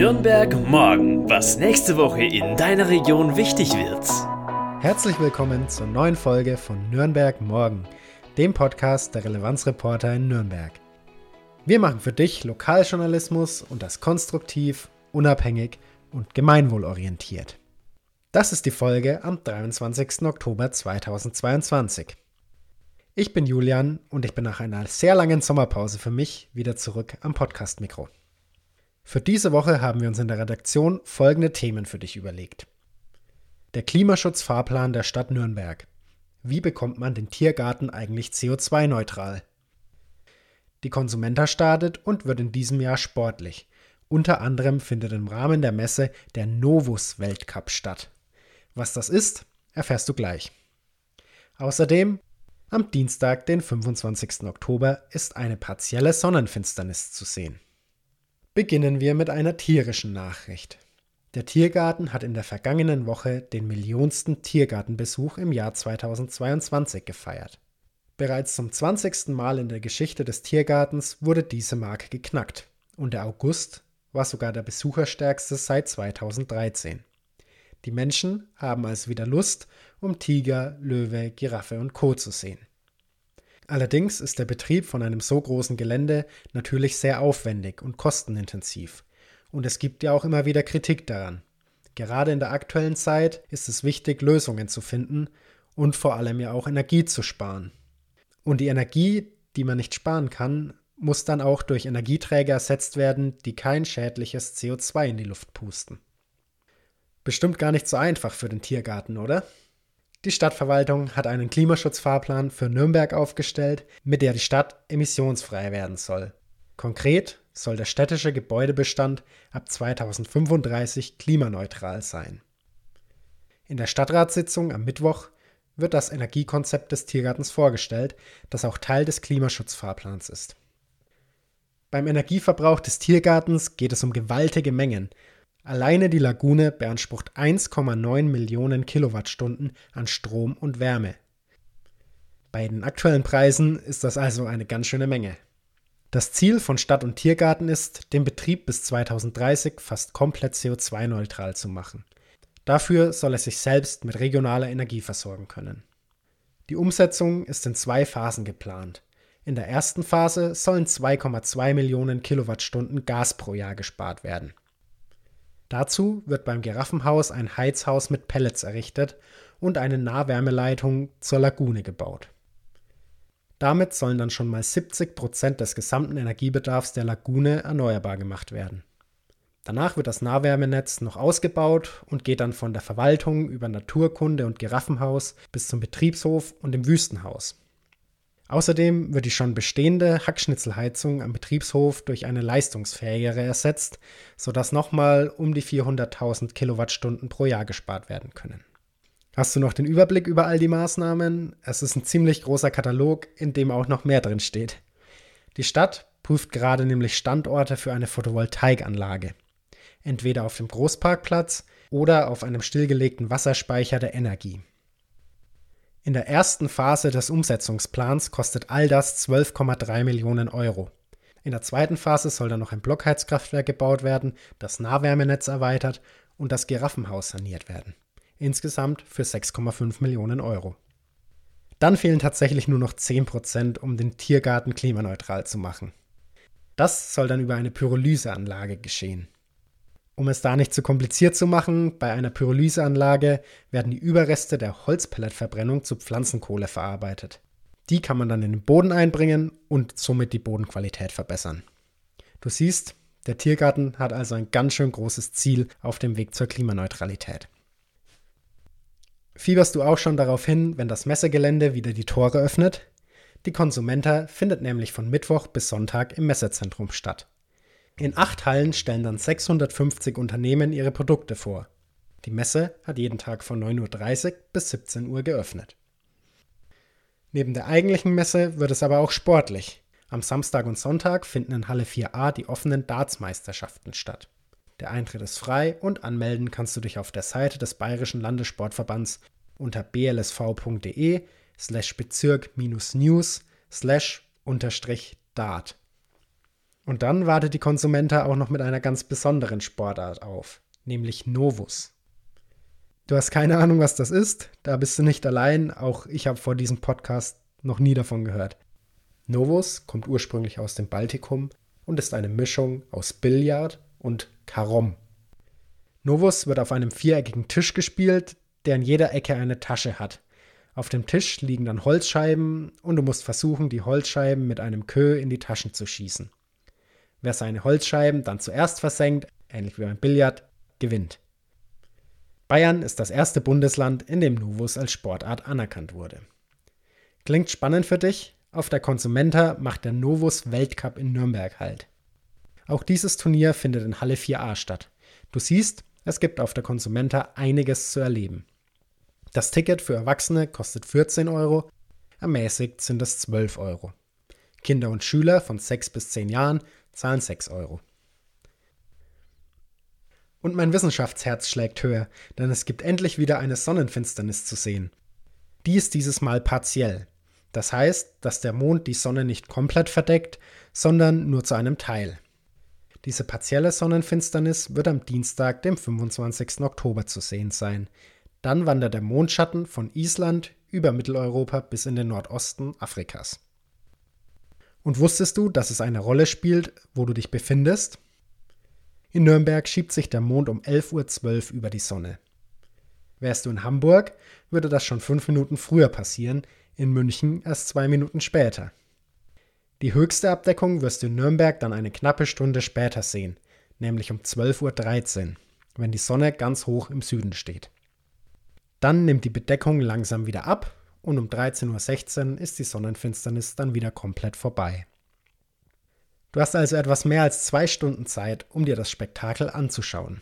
Nürnberg morgen, was nächste Woche in deiner Region wichtig wird. Herzlich willkommen zur neuen Folge von Nürnberg morgen, dem Podcast der Relevanzreporter in Nürnberg. Wir machen für dich Lokaljournalismus und das konstruktiv, unabhängig und gemeinwohlorientiert. Das ist die Folge am 23. Oktober 2022. Ich bin Julian und ich bin nach einer sehr langen Sommerpause für mich wieder zurück am Podcast-Mikro. Für diese Woche haben wir uns in der Redaktion folgende Themen für dich überlegt. Der Klimaschutzfahrplan der Stadt Nürnberg. Wie bekommt man den Tiergarten eigentlich CO2-neutral? Die Konsumenta startet und wird in diesem Jahr sportlich. Unter anderem findet im Rahmen der Messe der Novus Weltcup statt. Was das ist, erfährst du gleich. Außerdem, am Dienstag, den 25. Oktober, ist eine partielle Sonnenfinsternis zu sehen. Beginnen wir mit einer tierischen Nachricht. Der Tiergarten hat in der vergangenen Woche den millionsten Tiergartenbesuch im Jahr 2022 gefeiert. Bereits zum 20. Mal in der Geschichte des Tiergartens wurde diese Marke geknackt und der August war sogar der besucherstärkste seit 2013. Die Menschen haben also wieder Lust, um Tiger, Löwe, Giraffe und Co. zu sehen. Allerdings ist der Betrieb von einem so großen Gelände natürlich sehr aufwendig und kostenintensiv. Und es gibt ja auch immer wieder Kritik daran. Gerade in der aktuellen Zeit ist es wichtig, Lösungen zu finden und vor allem ja auch Energie zu sparen. Und die Energie, die man nicht sparen kann, muss dann auch durch Energieträger ersetzt werden, die kein schädliches CO2 in die Luft pusten. Bestimmt gar nicht so einfach für den Tiergarten, oder? Die Stadtverwaltung hat einen Klimaschutzfahrplan für Nürnberg aufgestellt, mit der die Stadt emissionsfrei werden soll. Konkret soll der städtische Gebäudebestand ab 2035 klimaneutral sein. In der Stadtratssitzung am Mittwoch wird das Energiekonzept des Tiergartens vorgestellt, das auch Teil des Klimaschutzfahrplans ist. Beim Energieverbrauch des Tiergartens geht es um gewaltige Mengen Alleine die Lagune beansprucht 1,9 Millionen Kilowattstunden an Strom und Wärme. Bei den aktuellen Preisen ist das also eine ganz schöne Menge. Das Ziel von Stadt- und Tiergarten ist, den Betrieb bis 2030 fast komplett CO2-neutral zu machen. Dafür soll er sich selbst mit regionaler Energie versorgen können. Die Umsetzung ist in zwei Phasen geplant. In der ersten Phase sollen 2,2 Millionen Kilowattstunden Gas pro Jahr gespart werden. Dazu wird beim Giraffenhaus ein Heizhaus mit Pellets errichtet und eine Nahwärmeleitung zur Lagune gebaut. Damit sollen dann schon mal 70 Prozent des gesamten Energiebedarfs der Lagune erneuerbar gemacht werden. Danach wird das Nahwärmenetz noch ausgebaut und geht dann von der Verwaltung über Naturkunde und Giraffenhaus bis zum Betriebshof und dem Wüstenhaus. Außerdem wird die schon bestehende Hackschnitzelheizung am Betriebshof durch eine leistungsfähigere ersetzt, sodass nochmal um die 400.000 Kilowattstunden pro Jahr gespart werden können. Hast du noch den Überblick über all die Maßnahmen? Es ist ein ziemlich großer Katalog, in dem auch noch mehr drin steht. Die Stadt prüft gerade nämlich Standorte für eine Photovoltaikanlage. Entweder auf dem Großparkplatz oder auf einem stillgelegten Wasserspeicher der Energie. In der ersten Phase des Umsetzungsplans kostet all das 12,3 Millionen Euro. In der zweiten Phase soll dann noch ein Blockheizkraftwerk gebaut werden, das Nahwärmenetz erweitert und das Giraffenhaus saniert werden. Insgesamt für 6,5 Millionen Euro. Dann fehlen tatsächlich nur noch 10 Prozent, um den Tiergarten klimaneutral zu machen. Das soll dann über eine Pyrolyseanlage geschehen. Um es da nicht zu kompliziert zu machen, bei einer Pyrolyseanlage werden die Überreste der Holzpelletverbrennung zu Pflanzenkohle verarbeitet. Die kann man dann in den Boden einbringen und somit die Bodenqualität verbessern. Du siehst, der Tiergarten hat also ein ganz schön großes Ziel auf dem Weg zur Klimaneutralität. Fieberst du auch schon darauf hin, wenn das Messegelände wieder die Tore öffnet? Die Konsumenta findet nämlich von Mittwoch bis Sonntag im Messezentrum statt. In acht Hallen stellen dann 650 Unternehmen ihre Produkte vor. Die Messe hat jeden Tag von 9.30 Uhr bis 17 Uhr geöffnet. Neben der eigentlichen Messe wird es aber auch sportlich. Am Samstag und Sonntag finden in Halle 4a die offenen Dartsmeisterschaften statt. Der Eintritt ist frei und anmelden kannst du dich auf der Seite des Bayerischen Landessportverbands unter blsv.de slash bezirk-news slash unterstrich dart. Und dann wartet die Konsumenta auch noch mit einer ganz besonderen Sportart auf, nämlich Novus. Du hast keine Ahnung, was das ist, da bist du nicht allein, auch ich habe vor diesem Podcast noch nie davon gehört. Novus kommt ursprünglich aus dem Baltikum und ist eine Mischung aus Billard und Karom. Novus wird auf einem viereckigen Tisch gespielt, der in jeder Ecke eine Tasche hat. Auf dem Tisch liegen dann Holzscheiben und du musst versuchen, die Holzscheiben mit einem Kö in die Taschen zu schießen. Wer seine Holzscheiben dann zuerst versenkt, ähnlich wie beim Billard, gewinnt. Bayern ist das erste Bundesland, in dem Novus als Sportart anerkannt wurde. Klingt spannend für dich? Auf der Konsumenta macht der Novus Weltcup in Nürnberg halt. Auch dieses Turnier findet in Halle 4a statt. Du siehst, es gibt auf der Konsumenta einiges zu erleben. Das Ticket für Erwachsene kostet 14 Euro, ermäßigt sind es 12 Euro. Kinder und Schüler von 6 bis 10 Jahren zahlen 6 Euro. Und mein Wissenschaftsherz schlägt höher, denn es gibt endlich wieder eine Sonnenfinsternis zu sehen. Die ist dieses Mal partiell. Das heißt, dass der Mond die Sonne nicht komplett verdeckt, sondern nur zu einem Teil. Diese partielle Sonnenfinsternis wird am Dienstag, dem 25. Oktober zu sehen sein. Dann wandert der Mondschatten von Island über Mitteleuropa bis in den Nordosten Afrikas. Und wusstest du, dass es eine Rolle spielt, wo du dich befindest? In Nürnberg schiebt sich der Mond um 11.12 Uhr über die Sonne. Wärst du in Hamburg, würde das schon fünf Minuten früher passieren, in München erst zwei Minuten später. Die höchste Abdeckung wirst du in Nürnberg dann eine knappe Stunde später sehen, nämlich um 12.13 Uhr, wenn die Sonne ganz hoch im Süden steht. Dann nimmt die Bedeckung langsam wieder ab und um 13.16 Uhr ist die Sonnenfinsternis dann wieder komplett vorbei. Du hast also etwas mehr als zwei Stunden Zeit, um dir das Spektakel anzuschauen.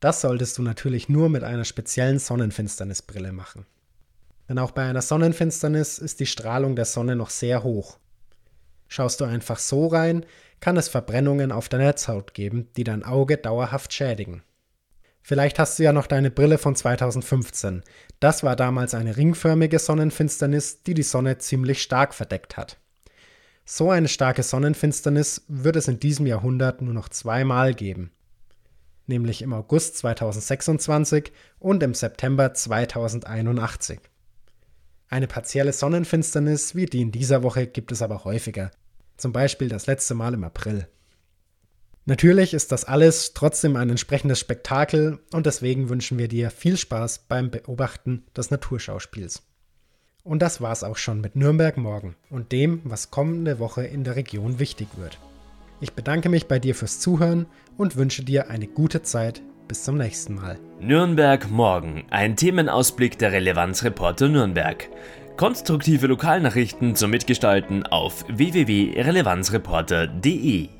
Das solltest du natürlich nur mit einer speziellen Sonnenfinsternisbrille machen. Denn auch bei einer Sonnenfinsternis ist die Strahlung der Sonne noch sehr hoch. Schaust du einfach so rein, kann es Verbrennungen auf der Netzhaut geben, die dein Auge dauerhaft schädigen. Vielleicht hast du ja noch deine Brille von 2015. Das war damals eine ringförmige Sonnenfinsternis, die die Sonne ziemlich stark verdeckt hat. So eine starke Sonnenfinsternis wird es in diesem Jahrhundert nur noch zweimal geben, nämlich im August 2026 und im September 2081. Eine partielle Sonnenfinsternis wie die in dieser Woche gibt es aber häufiger, zum Beispiel das letzte Mal im April. Natürlich ist das alles trotzdem ein entsprechendes Spektakel und deswegen wünschen wir dir viel Spaß beim Beobachten des Naturschauspiels. Und das war's auch schon mit Nürnberg morgen und dem, was kommende Woche in der Region wichtig wird. Ich bedanke mich bei dir fürs Zuhören und wünsche dir eine gute Zeit. Bis zum nächsten Mal. Nürnberg morgen, ein Themenausblick der Relevanzreporter Nürnberg. Konstruktive Lokalnachrichten zum Mitgestalten auf www.relevanzreporter.de